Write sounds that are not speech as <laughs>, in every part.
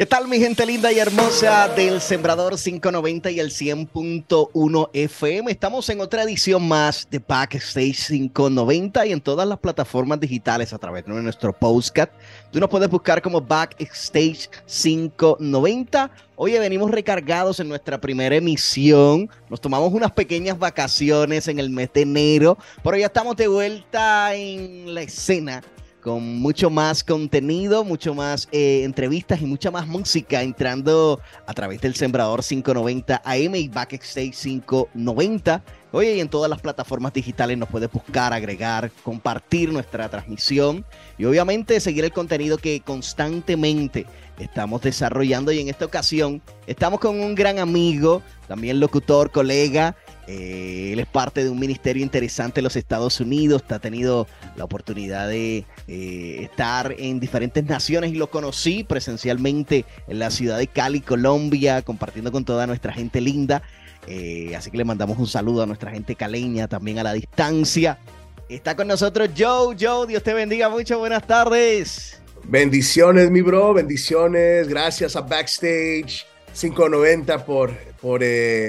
¿Qué tal mi gente linda y hermosa del Sembrador 590 y el 100.1 FM? Estamos en otra edición más de Backstage 590 y en todas las plataformas digitales a través de nuestro postcat. Tú nos puedes buscar como Backstage 590. Hoy venimos recargados en nuestra primera emisión. Nos tomamos unas pequeñas vacaciones en el mes de enero, pero ya estamos de vuelta en la escena con mucho más contenido, mucho más eh, entrevistas y mucha más música entrando a través del Sembrador 590 AM y Backstage 590. Oye, y en todas las plataformas digitales nos puedes buscar, agregar, compartir nuestra transmisión y obviamente seguir el contenido que constantemente estamos desarrollando. Y en esta ocasión estamos con un gran amigo, también locutor, colega, eh, él es parte de un ministerio interesante en los Estados Unidos, ha tenido la oportunidad de eh, estar en diferentes naciones y lo conocí presencialmente en la ciudad de Cali, Colombia, compartiendo con toda nuestra gente linda. Eh, así que le mandamos un saludo a nuestra gente caleña también a la distancia. Está con nosotros Joe. Joe, Dios te bendiga mucho. Buenas tardes. Bendiciones, mi bro. Bendiciones. Gracias a Backstage 590 por, por,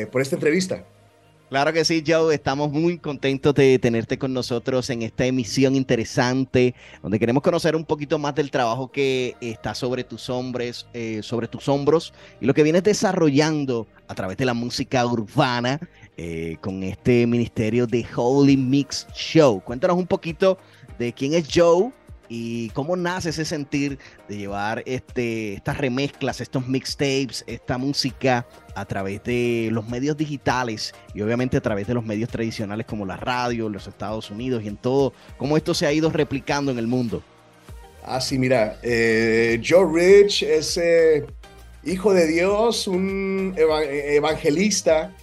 por esta entrevista. Claro que sí, Joe. Estamos muy contentos de tenerte con nosotros en esta emisión interesante, donde queremos conocer un poquito más del trabajo que está sobre tus hombres, eh, sobre tus hombros y lo que vienes desarrollando a través de la música urbana eh, con este ministerio de Holy Mix Show. Cuéntanos un poquito de quién es Joe y cómo nace ese sentir de llevar este, estas remezclas, estos mixtapes, esta música a través de los medios digitales y obviamente a través de los medios tradicionales como la radio, los Estados Unidos y en todo, cómo esto se ha ido replicando en el mundo. Ah, sí, mira, eh, Joe Rich es eh, hijo de Dios, un evangelista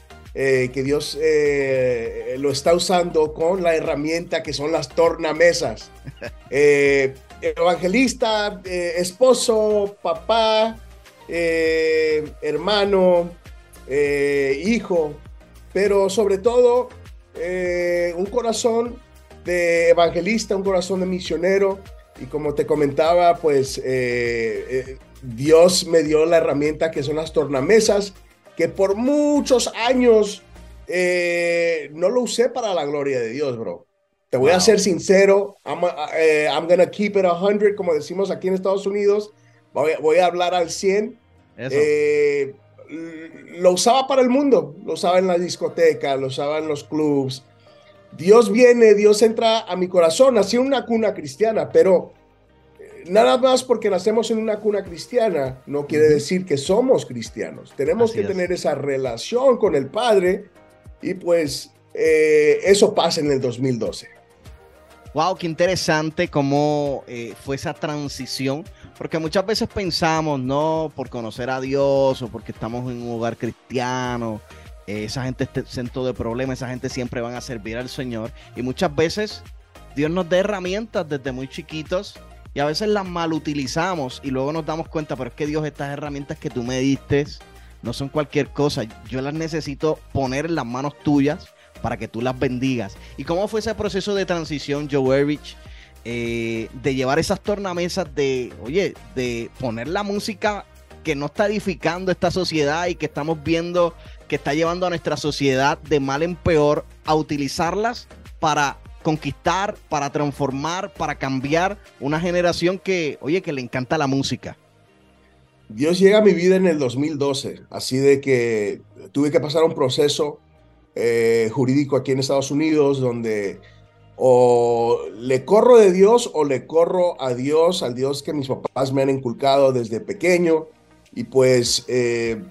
eh, que Dios eh, lo está usando con la herramienta que son las tornamesas. <laughs> Eh, evangelista, esposo, papá, hermano, hijo, pero sobre todo un corazón de evangelista, un corazón de misionero. Y como te comentaba, pues Dios me dio la herramienta que son las tornamesas que por muchos años eh, no lo usé para la gloria de Dios, bro. Te voy a ser sincero, I'm, eh, I'm gonna keep it 100, como decimos aquí en Estados Unidos. Voy, a hablar al 100. Eh, lo usaba para el mundo, lo usaba en la discoteca, lo usaba en los clubs. Dios viene, Dios entra a mi corazón. Nací en una cuna cristiana, pero nada más porque nacemos en una cuna cristiana no quiere decir que somos cristianos. Tenemos que tener esa relación con el Padre y pues eh, eso pasa en el 2012. Wow, qué interesante cómo eh, fue esa transición, porque muchas veces pensamos, no, por conocer a Dios o porque estamos en un hogar cristiano, eh, esa gente está centro de problemas, esa gente siempre van a servir al Señor y muchas veces Dios nos da herramientas desde muy chiquitos y a veces las mal utilizamos y luego nos damos cuenta, pero es que Dios, estas herramientas que tú me diste no son cualquier cosa. Yo las necesito poner en las manos tuyas para que tú las bendigas. ¿Y cómo fue ese proceso de transición, Joe Erich, eh, de llevar esas tornamesas de, oye, de poner la música que no está edificando esta sociedad y que estamos viendo que está llevando a nuestra sociedad de mal en peor a utilizarlas para conquistar, para transformar, para cambiar una generación que, oye, que le encanta la música. Dios llega a mi vida en el 2012, así de que tuve que pasar un proceso eh, jurídico aquí en Estados Unidos donde o le corro de Dios o le corro a Dios, al Dios que mis papás me han inculcado desde pequeño y pues eh,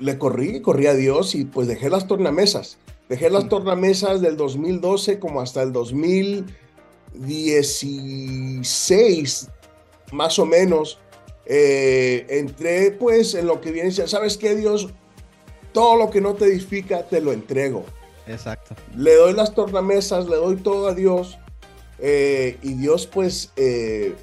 le corrí, corrí a Dios y pues dejé las tornamesas. Dejé las tornamesas del 2012 como hasta el 2016, más o menos. Eh, entré pues en lo que viene, ¿sabes qué Dios? Todo lo que no te edifica, te lo entrego. Exacto. Le doy las tornamesas, le doy todo a Dios. Eh, y Dios pues eh,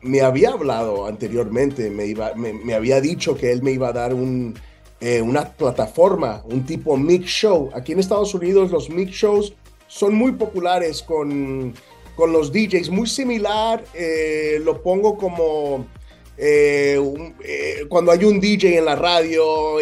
me había hablado anteriormente, me, iba, me había dicho que Él me iba a dar un, eh, una plataforma, un tipo mix show. Aquí en Estados Unidos los mix shows son muy populares con, con los DJs, muy similar, eh, lo pongo como eh, cuando hay un DJ en la radio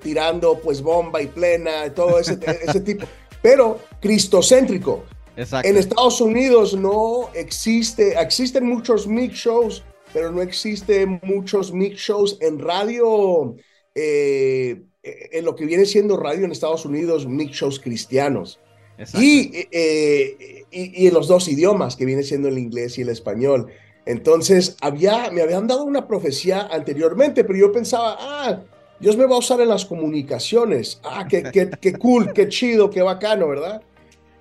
tirando pues bomba y plena, todo ese, <laughs> ese tipo, pero cristocéntrico. En Estados Unidos no existe, existen muchos mix shows, pero no existen muchos mix shows en radio, eh, en lo que viene siendo radio en Estados Unidos, mix shows cristianos. Eh, y, y, en los dos idiomas, que viene siendo el inglés y el español. Entonces, había, me habían dado una profecía anteriormente, pero yo pensaba, ah, Dios me va a usar en las comunicaciones. Ah, qué, qué, qué cool, qué chido, qué bacano, ¿verdad?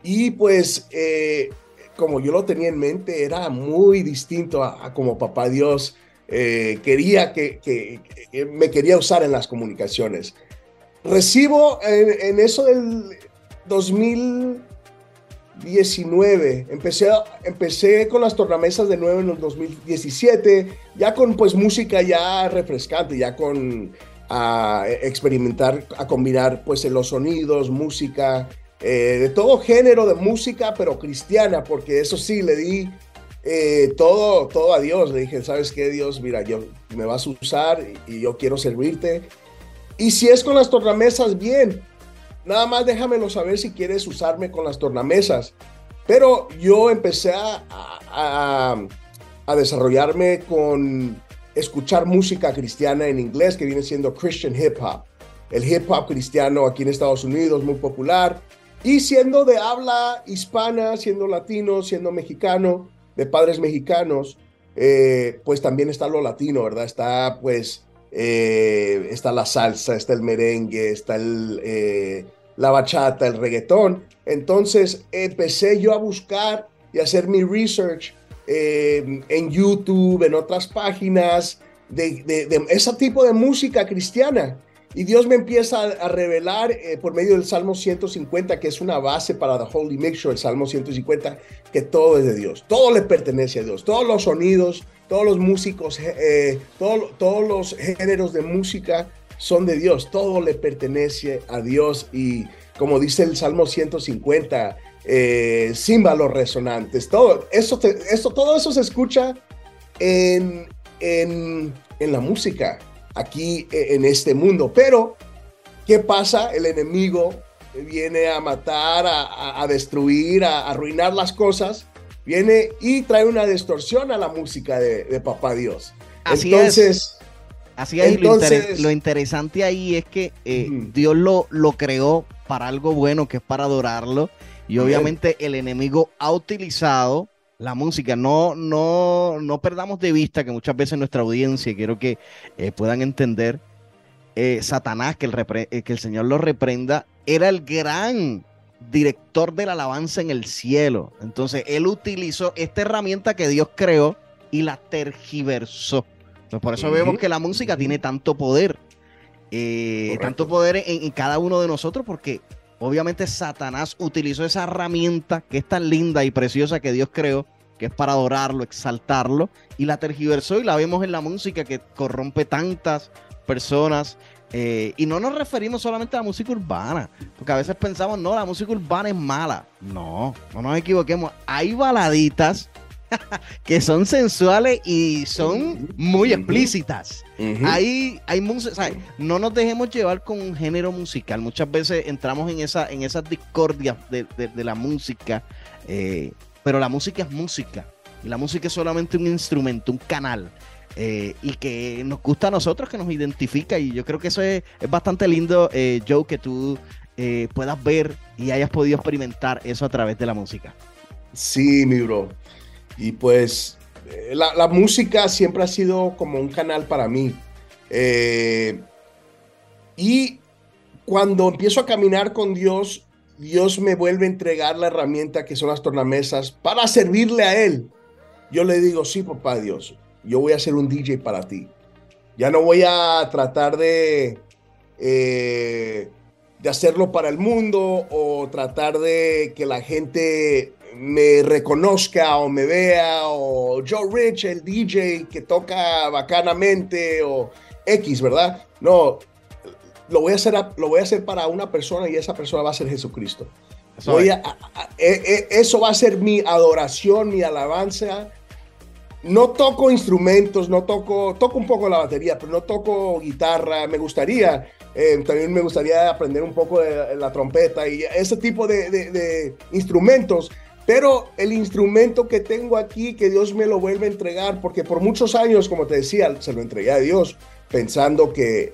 Y pues, eh, como yo lo tenía en mente, era muy distinto a, como papá Dios eh, quería que, me quería usar en las comunicaciones. Recibo en, eso del 2019, empecé, empecé con las tornamesas de nuevo en el 2017, ya con pues música ya refrescante, ya con a experimentar, a combinar pues los sonidos, música, eh, de todo género de música, pero cristiana, porque eso sí, le di eh, todo, todo a Dios. Le dije, ¿sabes qué, Dios? Mira, yo me vas a usar y, yo quiero servirte. Y si es con las tornamesas, bien. Nada más déjamelo saber si quieres usarme con las tornamesas. Pero yo empecé a, a, a desarrollarme con escuchar música cristiana en inglés, que viene siendo Christian Hip Hop. El hip hop cristiano aquí en Estados Unidos, muy popular. Y siendo de habla hispana, siendo latino, siendo mexicano, de padres mexicanos, eh, pues también está lo latino, ¿verdad? Está pues, eh, está la salsa, está el merengue, está el, eh, la bachata, el reggaetón. Entonces empecé yo a buscar y hacer mi research en YouTube, en otras páginas, de, de ese tipo de música cristiana. Y Dios me empieza a, revelar eh, por medio del Salmo 150, que es una base para The Holy Mixture, el Salmo 150, que todo es de Dios, todo le pertenece a Dios, todos los sonidos, todos los músicos, eh, todos los géneros de música son de Dios, todo le pertenece a Dios. Y como dice el Salmo 150, eh, resonantes, todo eso, eso, todo eso se escucha en, en, en la música aquí e, en este mundo. Pero, ¿qué pasa? El enemigo viene a matar, a, destruir, a, arruinar las cosas, viene y trae una distorsión a la música de, Papá Dios. Así entonces, es. Así es, lo, interesante ahí es que eh, Dios lo, lo creó para algo bueno, que es para adorarlo. Y obviamente el enemigo ha utilizado la música. No, no, no perdamos de vista que muchas veces nuestra audiencia, quiero que eh, puedan entender, eh, Satanás, que el, eh, que el Señor lo reprenda, era el gran director de la alabanza en el cielo. Entonces, él utilizó esta herramienta que Dios creó y la tergiversó. Entonces, por eso vemos que la música tiene tanto poder. tanto poder en, en, cada uno de nosotros porque obviamente Satanás utilizó esa herramienta que es tan linda y preciosa que Dios creó, que es para adorarlo, exaltarlo, y la tergiversó y la vemos en la música que corrompe tantas personas. Eh, y no nos referimos solamente a la música urbana, porque a veces pensamos, no, la música urbana es mala. No, no nos equivoquemos. Hay baladitas <laughs> que son sensuales y son muy explícitas. Ahí hay música, no nos dejemos llevar con un género musical. Muchas veces entramos en, esa, en esas discordias de, la música, eh, pero la música es música. Y la música es solamente un instrumento, un canal. Eh, y que nos gusta a nosotros, que nos identifica. Y yo creo que eso es, bastante lindo, eh, Joe, que tú puedas ver y hayas podido experimentar eso a través de la música. Sí, mi bro. Y pues eh, la, música siempre ha sido como un canal para mí. Eh, y cuando empiezo a caminar con Dios, Dios me vuelve a entregar la herramienta que son las tornamesas para servirle a Él. Yo le digo, sí, papá Dios, yo voy a ser un DJ para ti. Ya no voy a tratar de, eh, de hacerlo para el mundo o tratar de que la gente me reconozca o me vea, o Joe Rich, el DJ que toca bacanamente, o X, ¿verdad? No, lo voy a hacer, lo voy a hacer para una persona y esa persona va a ser Jesucristo. Eso, e, e, eso va a ser mi adoración, mi alabanza no toco instrumentos, no toco, toco un poco la batería, pero no toco guitarra. Me gustaría, eh, también me gustaría aprender un poco de la trompeta y ese tipo de, de, instrumentos. Pero el instrumento que tengo aquí, que Dios me lo vuelve a entregar, porque por muchos años, como te decía, se lo entregué a Dios, pensando que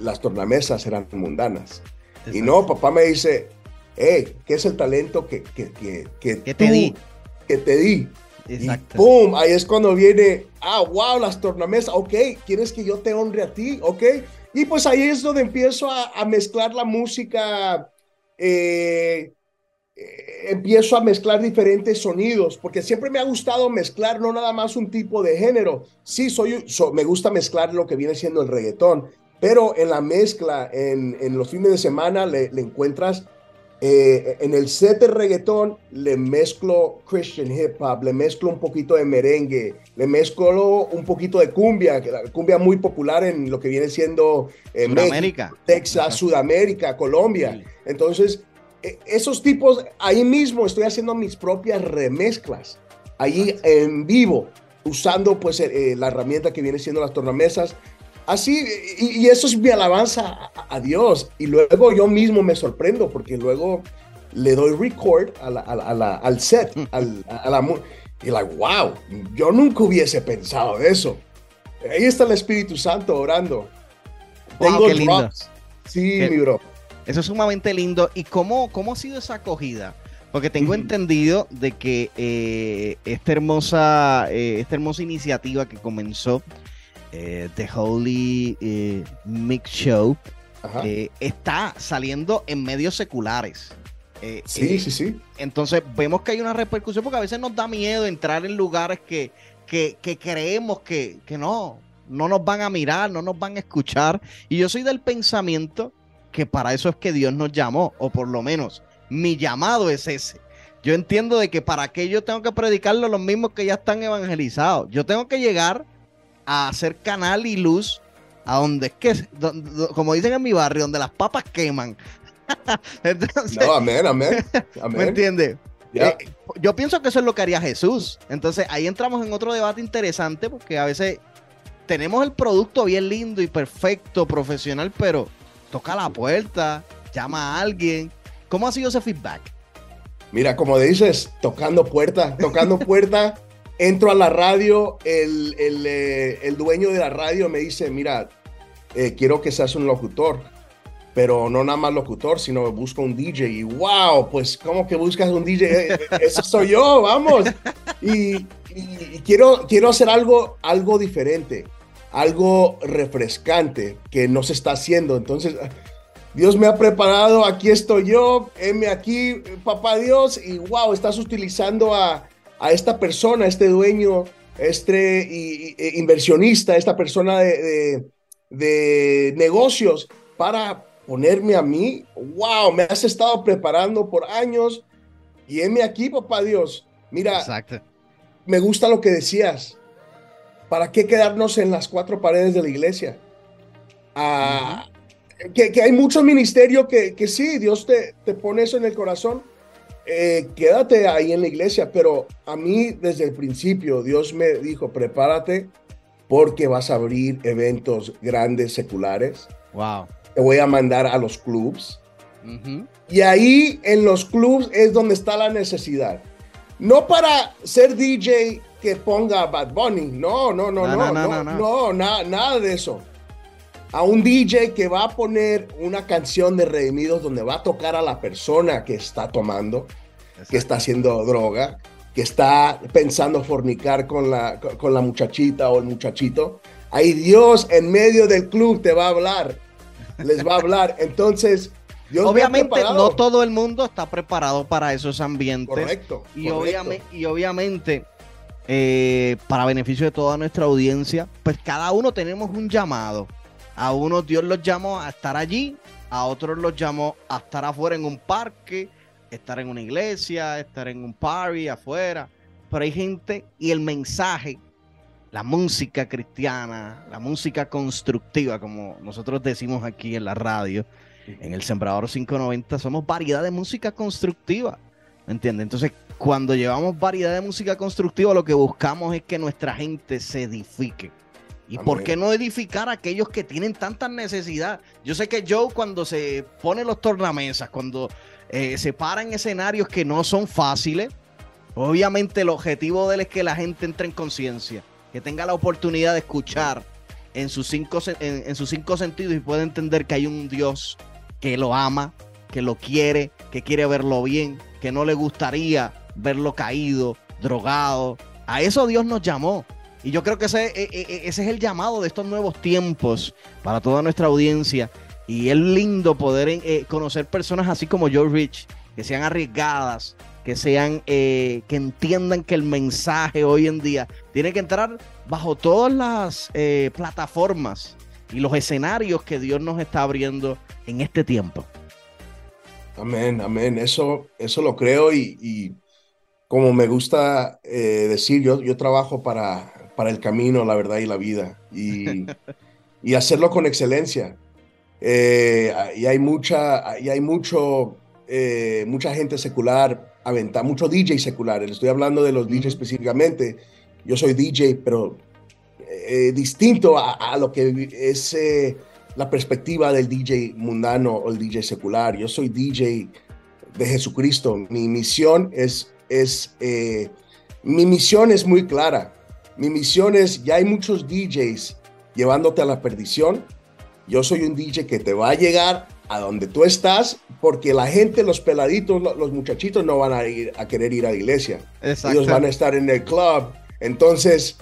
las tornamesas eran mundanas. Y no, papá me dice, hey, ¿qué es el talento que, que, que, que, te di? Que te di. Exacto. Y ¡pum! Ahí es cuando viene, ah, wow, las tornamesas, ok, ¿quieres que yo te honre a ti? Ok. Y pues ahí es donde empiezo a, mezclar la música, eh, empiezo a mezclar diferentes sonidos, porque siempre me ha gustado mezclar no nada más un tipo de género. Sí, soy, me gusta mezclar lo que viene siendo el reggaetón, pero en la mezcla, en, en los fines de semana, le, le encuentras eh, en el set de reggaetón le mezclo Christian hip hop, le mezclo un poquito de merengue, le mezclo un poquito de cumbia, que la cumbia muy popular en lo que viene siendo eh, México, Texas, Sudamérica, Colombia. Entonces, esos tipos, ahí mismo estoy haciendo mis propias remezclas, ahí en vivo, usando pues eh, la herramienta que viene siendo las tornamesas Así, y, eso es mi alabanza a, Dios. Y luego yo mismo me sorprendo porque luego le doy record al set, <laughs> al, a la... Y like, wow, yo nunca hubiese pensado eso. Ahí está el Espíritu Santo orando. Tengo qué lindo. Sí, mi bro. Eso es sumamente lindo. ¿Y cómo, cómo ha sido esa acogida? Porque tengo entendido de que eh, esta, hermosa, eh, esta hermosa iniciativa que comenzó eh, The Holy eh, Mix Show, está saliendo en medios seculares. sí, sí, sí. Entonces vemos que hay una repercusión porque a veces nos da miedo entrar en lugares que, que, creemos que, que no, no nos van a mirar, no nos van a escuchar. Y yo soy del pensamiento que para eso es que Dios nos llamó, o por lo menos mi llamado es ese. Yo entiendo de que para qué yo tengo que predicarlo a los mismos que ya están evangelizados. Yo tengo que llegar a hacer canal y luz a donde es que, como dicen en mi barrio, donde las papas queman. <laughs> no, amén, amén, <laughs> ¿Me entiendes? Eh, yo pienso que eso es lo que haría Jesús. Entonces ahí entramos en otro debate interesante porque a veces tenemos el producto bien lindo y perfecto, profesional, pero toca la puerta, llama a alguien. ¿Cómo ha sido ese feedback? Mira, como dices, tocando puerta, tocando <laughs> puerta entro a la radio, el, eh, el, dueño de la radio me dice, mira, eh, quiero que seas un locutor, pero no nada más locutor, sino busco un DJ. Y wow, pues, ¿cómo que buscas un DJ? Eh, eso soy yo, vamos. <laughs> Y, quiero, quiero hacer algo, algo diferente, algo refrescante que no se está haciendo. Entonces, Dios me ha preparado, aquí estoy yo, heme aquí, papá Dios, y wow, estás utilizando a a esta persona, este dueño, este inversionista, esta persona de, negocios para ponerme a mí. ¡Wow! Me has estado preparando por años y heme aquí, papá Dios. Mira, me gusta lo que decías. ¿Para qué quedarnos en las cuatro paredes de la iglesia? Ah, que, hay mucho ministerio que, que sí, Dios te, te pone eso en el corazón, eh, quédate ahí en la iglesia, pero a mí desde el principio Dios me dijo, prepárate porque vas a abrir eventos grandes seculares. Wow. Te voy a mandar a los clubs. Y ahí en los clubs es donde está la necesidad. No para ser DJ que ponga Bad Bunny, no, no, no, no, no, no, no, nada de eso a un DJ que va a poner una canción de Redimidos donde va a tocar a la persona que está tomando, que está haciendo droga, que está pensando fornicar con la, con la muchachita o el muchachito. Ahí Dios en medio del club te va a hablar, les va a hablar. <laughs> Entonces, Dios obviamente no todo el mundo está preparado para esos ambientes. Correcto. Y, Obviamente, y obviamente, eh, para beneficio de toda nuestra audiencia, pues cada uno tenemos un llamado. A unos Dios los llamó a estar allí, a otros los llamó a estar afuera en un parque, estar en una iglesia, estar en un party afuera. Pero hay gente y el mensaje, la música cristiana, la música constructiva, como nosotros decimos aquí en la radio, en el Sembrador 590, somos variedad de música constructiva. ¿Me entiendes? Entonces, cuando llevamos variedad de música constructiva, lo que buscamos es que nuestra gente se edifique. ¿Y por qué no edificar a aquellos que tienen tanta necesidad? Yo sé que Joe cuando se pone los tornamesas, cuando eh, se para en escenarios que no son fáciles, obviamente el objetivo de él es que la gente entre en conciencia, que tenga la oportunidad de escuchar en sus, cinco, en sus cinco sentidos y pueda entender que hay un Dios que lo ama, que lo quiere, que quiere verlo bien, que no le gustaría verlo caído, drogado. A eso Dios nos llamó. Y yo creo que ese, e, e, e, es el llamado de estos nuevos tiempos para toda nuestra audiencia. Y es lindo poder eh, conocer personas así como Joe Rich, que sean arriesgadas, que sean, eh, que entiendan que el mensaje hoy en día tiene que entrar bajo todas las eh, plataformas y los escenarios que Dios nos está abriendo en este tiempo. Amén, amén. Eso, eso lo creo y, como me gusta decir, yo, yo trabajo para, para el camino, la verdad y la vida. Y, <laughs> y hacerlo con excelencia. Eh, y hay mucha, y hay mucho, eh, mucha gente secular, aventa, mucho DJ secular. Le estoy hablando de los DJ específicamente. Yo soy DJ, pero eh, distinto a, lo que es la perspectiva del DJ mundano o el DJ secular. Yo soy DJ de Jesucristo. Mi misión es, es mi misión es muy clara. Mi misión es, ya hay muchos DJs llevándote a la perdición. Yo soy un DJ que te va a llegar a donde tú estás, porque la gente, los peladitos, los muchachitos no van a ir a querer ir a la iglesia. Ellos van a estar en el club. Entonces,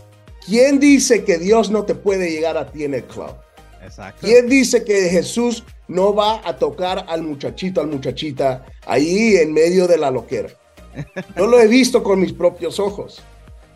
¿quién dice que Dios no te puede llegar a ti en el club? Exacto. ¿Quién dice que Jesús no va a tocar al muchachito, al muchachita ahí en medio de la loquera? Yo lo he visto con mis propios ojos.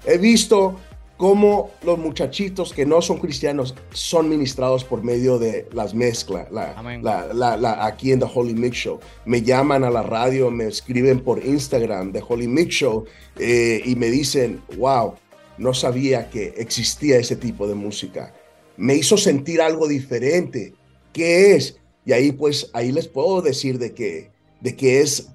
He visto cómo los muchachitos que no son cristianos son ministrados por medio de las mezclas, la, aquí en The Holy Mix Show. Me llaman a la radio, me escriben por Instagram, The Holy Mix Show, eh, y me dicen, wow, no sabía que existía ese tipo de música. Me hizo sentir algo diferente. ¿Qué es? Y ahí pues, ahí les puedo decir de que de que es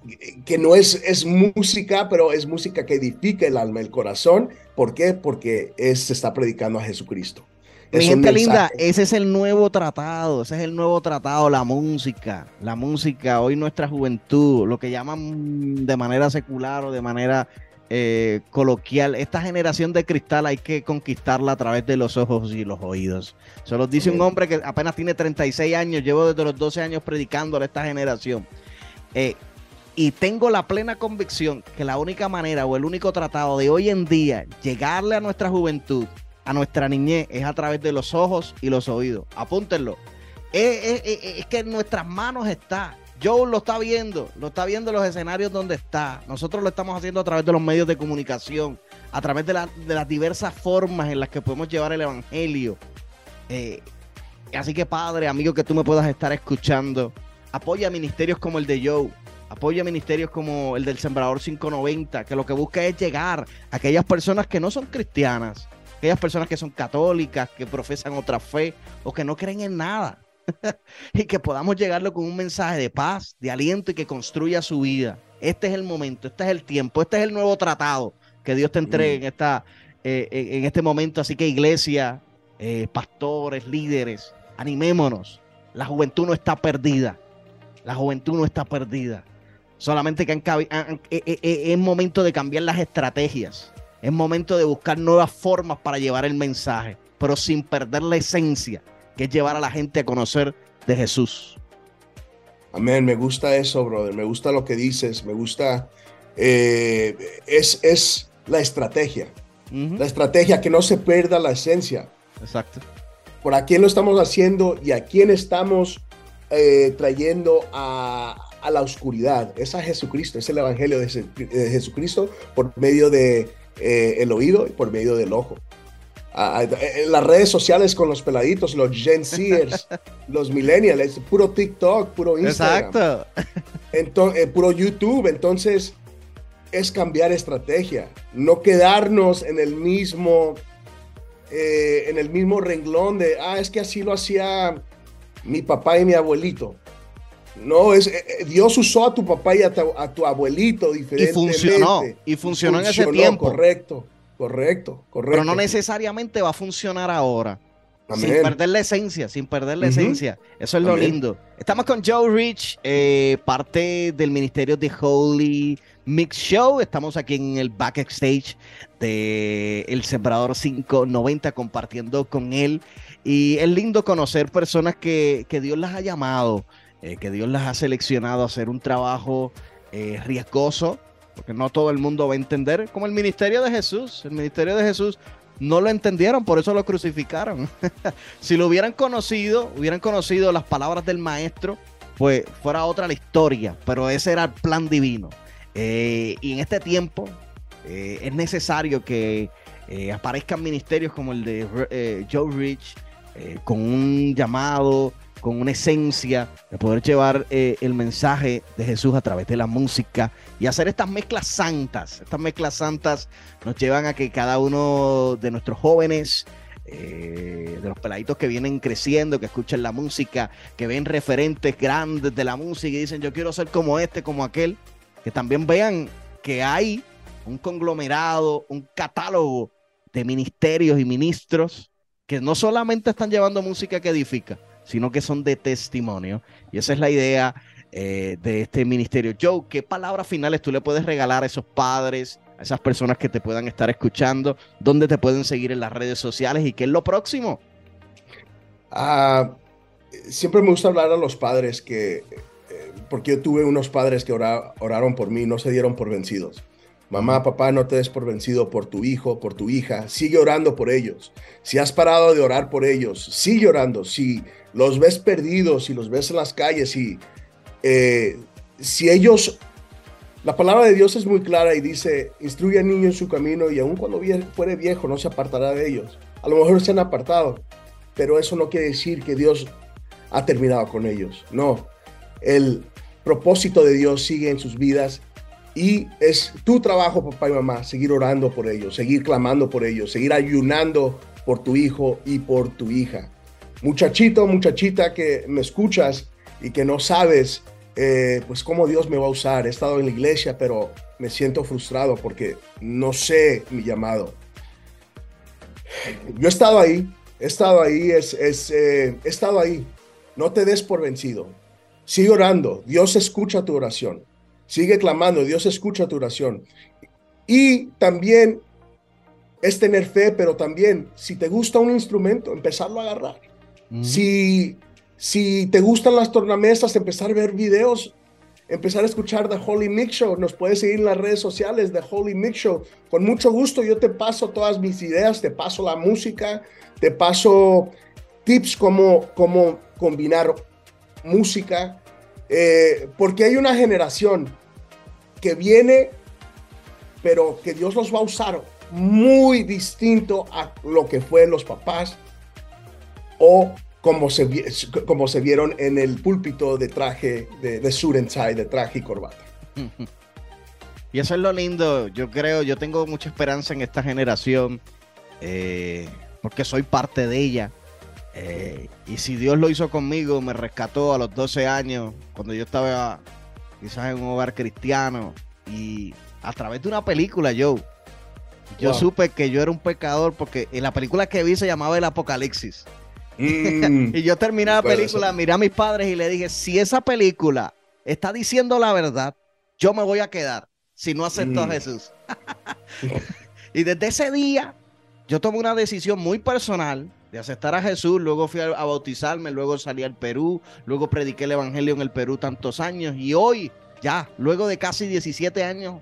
que no es, es música, pero es música que edifica el alma, el corazón. ¿Por qué? Porque es, se está predicando a Jesucristo. Mi gente linda, ese es el nuevo tratado, ese es el nuevo tratado, la música, la música, hoy nuestra juventud, lo que llaman de manera secular o de manera eh, coloquial, esta generación de cristal hay que conquistarla a través de los ojos y los oídos. Se los dice un hombre que apenas tiene 36 años, llevo desde los 12 años predicándole a esta generación. Eh, y tengo la plena convicción que la única manera o el único tratado de hoy en día llegarle a nuestra juventud, a nuestra niñez, es a través de los ojos y los oídos. Apúntenlo. Es, que en nuestras manos está. Joe lo está viendo, lo está viendo en los escenarios donde está. Nosotros lo estamos haciendo a través de los medios de comunicación, a través de, las diversas formas en las que podemos llevar el Evangelio. Eh, así que Padre, amigo, que tú me puedas estar escuchando, apoya ministerios como el de Joe, apoya ministerios como el del Sembrador 590, que lo que busca es llegar a aquellas personas que no son cristianas, aquellas personas que son católicas, que profesan otra fe o que no creen en nada. <laughs> y que podamos llegarlo con un mensaje de paz, de aliento y que construya su vida. Este es el momento, este es el tiempo, este es el nuevo tratado que Dios te entregue en, mm. esta, eh, en este momento. Así que iglesia, eh, pastores, líderes, animémonos. La juventud no está perdida. La juventud no está perdida. Solamente que eh, eh, eh, es momento de cambiar las estrategias. Es momento de buscar nuevas formas para llevar el mensaje, pero sin perder la esencia, que es llevar a la gente a conocer de Jesús. Amén, me gusta eso, brother. Me gusta lo que dices. Me gusta. es, es la estrategia. La estrategia, que no se pierda la esencia. Exacto. Por a quién lo estamos haciendo y a quién estamos eh, trayendo a, la oscuridad. Es a Jesucristo, es el Evangelio de, Jesucristo por medio de eh, el oído y por medio del ojo. En las redes sociales con los peladitos, los Gen Zers, <laughs> los millennials, puro TikTok, puro Instagram. Exacto. Entonces, eh, puro YouTube. Entonces, es cambiar estrategia, no quedarnos en el mismo, en el mismo renglón de, ah, es que así lo hacía mi papá y mi abuelito. No, es eh, eh, Dios usó a tu papá y a tu, abuelito diferente. Y funcionó, y funcionó, en ese tiempo. Correcto, correcto, correcto. Pero no necesariamente va a funcionar ahora. Sin perder la esencia, sin perder la esencia. Eso es lo lindo. Estamos con Joe Rich, eh, parte del ministerio de Holy Mix Show. Estamos aquí en el backstage de El Sembrador 590 compartiendo con él. Y es lindo conocer personas que, que Dios las ha llamado, eh, que Dios las ha seleccionado a hacer un trabajo eh, riesgoso, porque no todo el mundo va a entender, como el ministerio de Jesús. El ministerio de Jesús no lo entendieron, por eso lo crucificaron. <laughs> si lo hubieran conocido, hubieran conocido las palabras del maestro, pues fuera otra la historia, pero ese era el plan divino. Eh, y en este tiempo eh, es necesario que eh, aparezcan ministerios como el de Joe Rich, con un llamado con una esencia de poder llevar eh, el mensaje de Jesús a través de la música y hacer estas mezclas santas. Estas mezclas santas nos llevan a que cada uno de nuestros jóvenes, eh, de los peladitos que vienen creciendo, que escuchan la música, que ven referentes grandes de la música y dicen yo quiero ser como este, como aquel, que también vean que hay un conglomerado, un catálogo de ministerios y ministros que no solamente están llevando música que edifica, sino que son de testimonio. Y esa es la idea eh, de este ministerio. Joe, ¿qué palabras finales tú le puedes regalar a esos padres, a esas personas que te puedan estar escuchando? ¿Dónde te pueden seguir en las redes sociales y qué es lo próximo? Ah, siempre me gusta hablar a los padres que, eh, porque yo tuve unos padres que oraron por mí, no se dieron por vencidos. Mamá, papá, no te des por vencido por tu hijo, por tu hija. Sigue orando por ellos. Si has parado de orar por ellos, sigue orando. Si los ves perdidos, si los ves en las calles, y eh, si ellos... La palabra de Dios es muy clara y dice, instruye al niño en su camino y aun cuando fuere viejo no se apartará de ellos. A lo mejor se han apartado, pero eso no quiere decir que Dios ha terminado con ellos. No, el propósito de Dios sigue en sus vidas y es tu trabajo, papá y mamá, seguir orando por ellos, seguir clamando por ellos, seguir ayunando por tu hijo y por tu hija. Muchachito, muchachita que me escuchas y que no sabes, eh, pues cómo Dios me va a usar. He estado en la iglesia, pero me siento frustrado porque no sé mi llamado. Yo he estado ahí, he estado ahí, eh, he estado ahí. No te des por vencido. Sigue orando. Dios escucha tu oración. Sigue clamando, Dios escucha tu oración. Y también es tener fe, pero también si te gusta un instrumento, empezarlo a agarrar. Si, si te gustan las tornamesas, empezar a ver videos, empezar a escuchar The Holy Mix Show. Nos puedes seguir en las redes sociales de Holy Mix Show. Con mucho gusto yo te paso todas mis ideas, te paso la música, te paso tips como, como combinar música eh, porque hay una generación que viene, pero que Dios los va a usar muy distinto a lo que fue los papás o como se, como se vieron en el púlpito de traje de, de suit de traje y corbata. Y eso es lo lindo, yo creo, yo tengo mucha esperanza en esta generación, eh, porque soy parte de ella. Eh, y si Dios lo hizo conmigo, me rescató a los 12 años, cuando yo estaba quizás en un hogar cristiano, y a través de una película, yo, yo supe que yo era un pecador, porque en la película que vi se llamaba El Apocalipsis. Mm. <laughs> y yo terminé la película, miré a mis padres y le dije, si esa película está diciendo la verdad, yo me voy a quedar si no acepto a mm. Jesús. <laughs> y desde ese día, yo tomé una decisión muy personal de aceptar a Jesús, luego fui a, bautizarme, luego salí al Perú, luego prediqué el Evangelio en el Perú tantos años y hoy, ya, luego de casi 17 años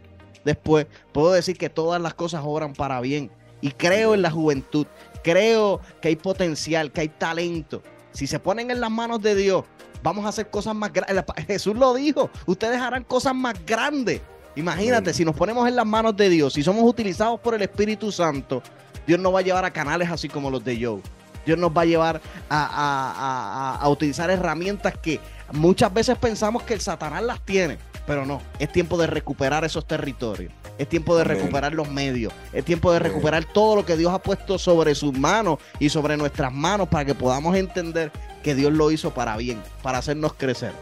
después, puedo decir que todas las cosas obran para bien y creo en la juventud, creo que hay potencial, que hay talento. Si se ponen en las manos de Dios, vamos a hacer cosas más grandes. Jesús lo dijo, ustedes harán cosas más grandes. Imagínate, si nos ponemos en las manos de Dios, si somos utilizados por el Espíritu Santo, Dios nos va a llevar a canales así como los de Joe. Dios nos va a llevar a, utilizar herramientas que muchas veces pensamos que el Satanás las tiene, pero no, es tiempo de recuperar esos territorios, es tiempo de recuperar los medios, es tiempo de recuperar todo lo que Dios ha puesto sobre sus manos y sobre nuestras manos para que podamos entender que Dios lo hizo para bien, para hacernos crecer.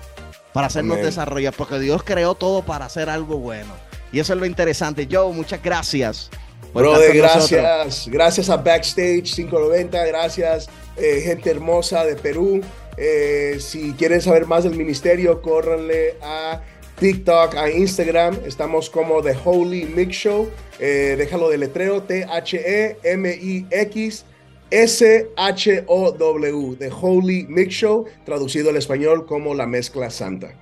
para hacernos desarrollar, porque Dios creó todo para hacer algo bueno. Y eso es lo interesante. Joe, muchas gracias. Brother, gracias. Gracias a Backstage 590, gracias eh, gente hermosa de Perú. Eh, si quieren saber más del ministerio, córranle a TikTok, a Instagram. Estamos como The Holy Mix Show. Eh, déjalo de letreo, T-H-E-M-I-X. S-H-O-W, The Holy Mix Show, traducido al español como La Mezcla Santa.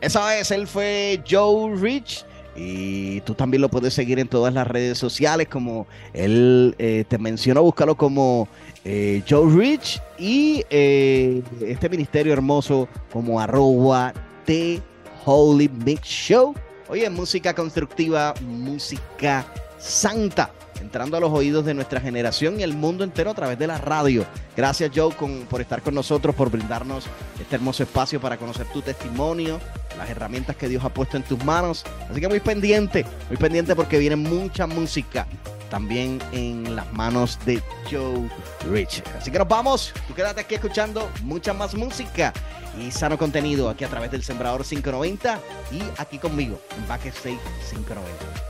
Esa vez él fue Joe Rich. Y tú también lo puedes seguir en todas las redes sociales, como él eh, te mencionó, búscalo como eh, Joe Rich y eh, este ministerio hermoso como arroba The Holy Mix Show. Oye, música constructiva, música santa entrando a los oídos de nuestra generación y el mundo entero a través de la radio. Gracias Joe por estar con nosotros, por brindarnos este hermoso espacio para conocer tu testimonio, las herramientas que Dios ha puesto en tus manos. Así que muy pendiente, muy pendiente porque viene mucha música también en las manos de Joe Rich. Así que nos vamos, tú quédate aquí escuchando mucha más música y sano contenido aquí a través del Sembrador 590 y aquí conmigo en Backstage 590.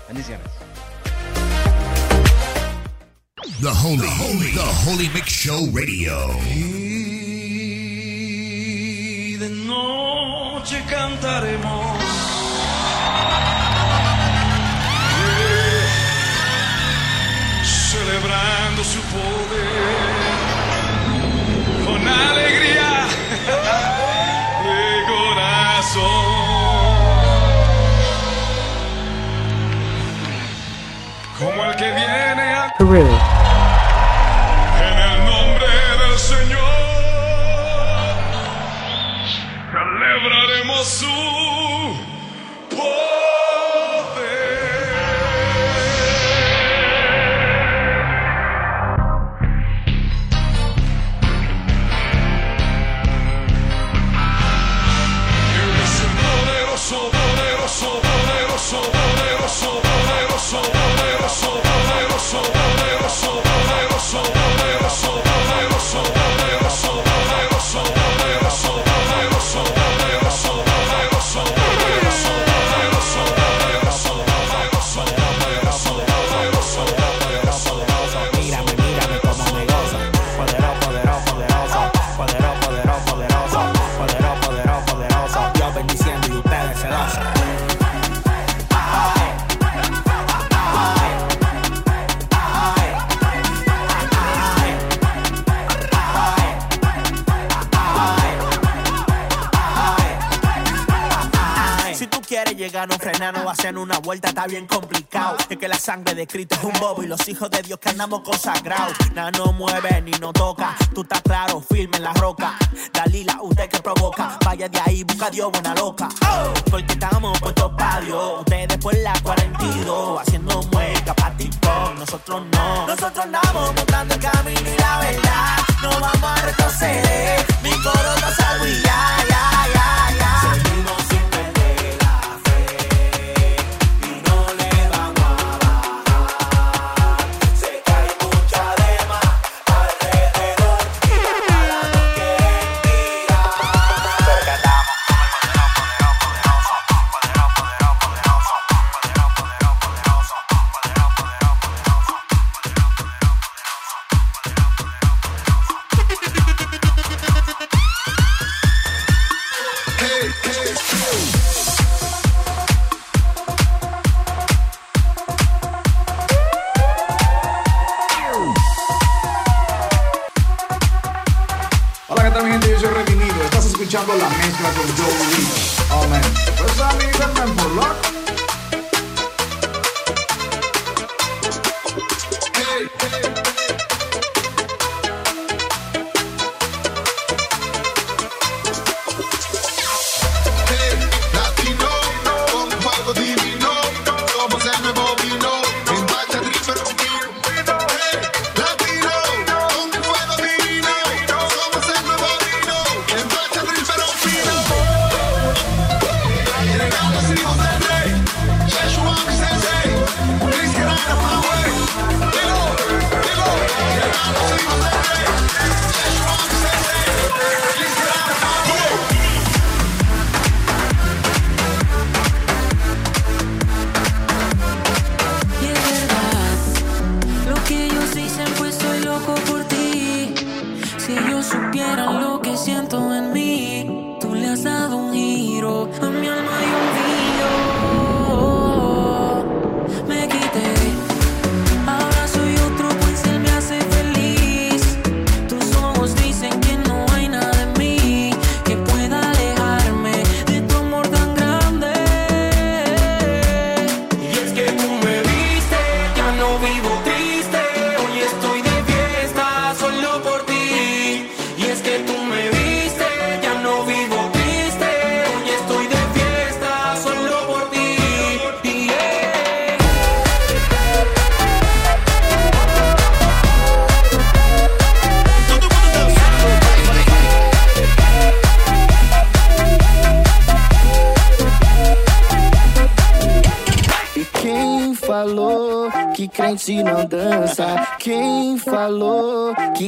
Bendiciones. The Holy, the Holy, the Holy Mix Show Radio. Celebrando su vuelta, está bien complicado. Es que la sangre de Cristo es un bobo y los hijos de Dios que andamos consagrados. Nada no mueve ni no toca, tú estás claro, firme en la roca. Dalila, usted que provoca, vaya de ahí, busca a Dios buena loca. Porque estamos puestos para Dios, ustedes por la 42, haciendo mueca pa' TikTok, nosotros no. Nosotros andamos mostrando el camino y la verdad, no vamos a retroceder. Mi coro salvo y ya, ya, ya. yo redimido. Estás escuchando la mezcla con Joe Luis. Amen. Pues a mí, por I'm not a mi alma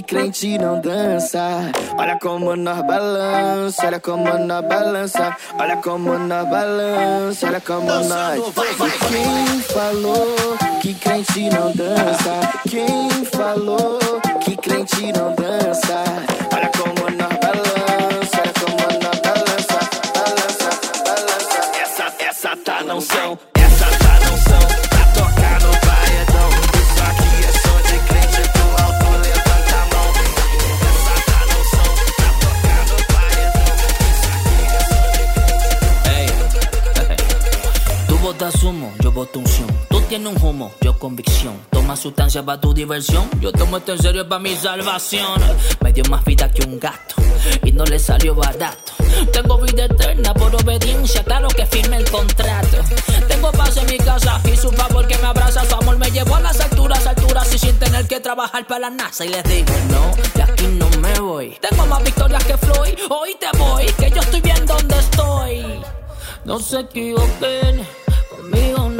crente não dança? Olha como nós balança, olha como nós balança, olha como nós balança, olha como nós. E quem falou que crente não dança? Quem falou que crente não dança? Olha como nós Un humo, yo convicción. Toma sustancia para tu diversión. Yo tomo esto en serio para mi salvación. Me dio más vida que un gato y no le salió barato. Tengo vida eterna por obediencia, claro que firme el contrato. Tengo paz en mi casa y su favor que me abraza. Su amor me llevó a las alturas, alturas y sin tener que trabajar para la NASA. Y les digo, no, de aquí no me voy. Tengo más victorias que Floyd. Hoy te voy, que yo estoy bien donde estoy. No se equivoquen, conmigo no.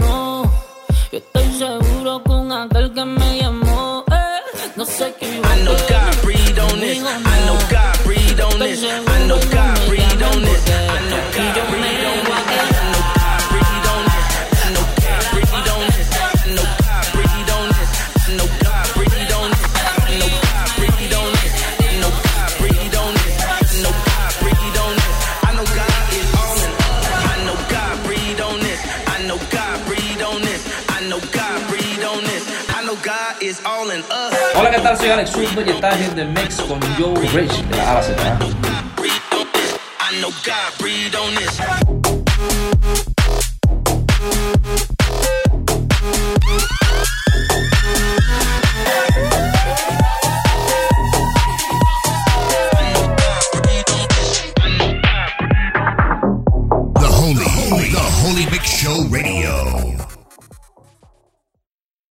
Yo estoy seguro con aquel que me llamó. Eh. No se equivoquen. I know God breathed on this. I know God breathed on this. Hola, ¿qué tal? Soy Alex Sweetman y estás en The Mix con Joe Rich de la A la.